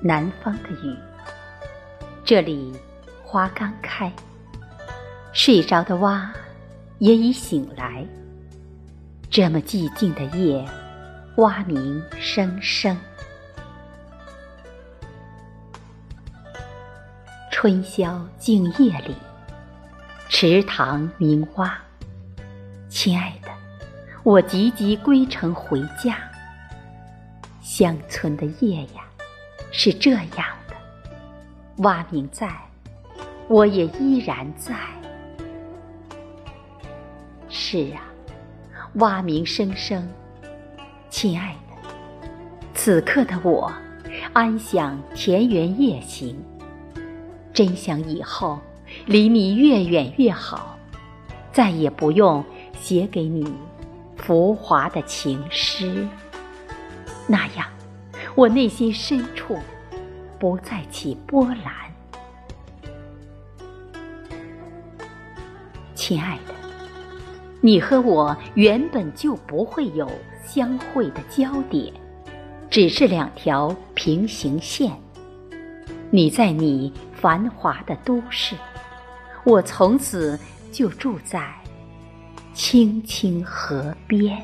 南方的雨。这里花刚开，睡着的蛙也已醒来。这么寂静的夜，蛙鸣声声。春宵静夜里，池塘鸣蛙。亲爱的，我急急归程回家。乡村的夜呀，是这样的。蛙鸣在，我也依然在。是啊，蛙鸣声声。亲爱的，此刻的我，安享田园夜行。真想以后离你越远越好，再也不用写给你浮华的情诗。那样，我内心深处不再起波澜。亲爱的，你和我原本就不会有相会的交点，只是两条平行线。你在你。繁华的都市，我从此就住在青青河边。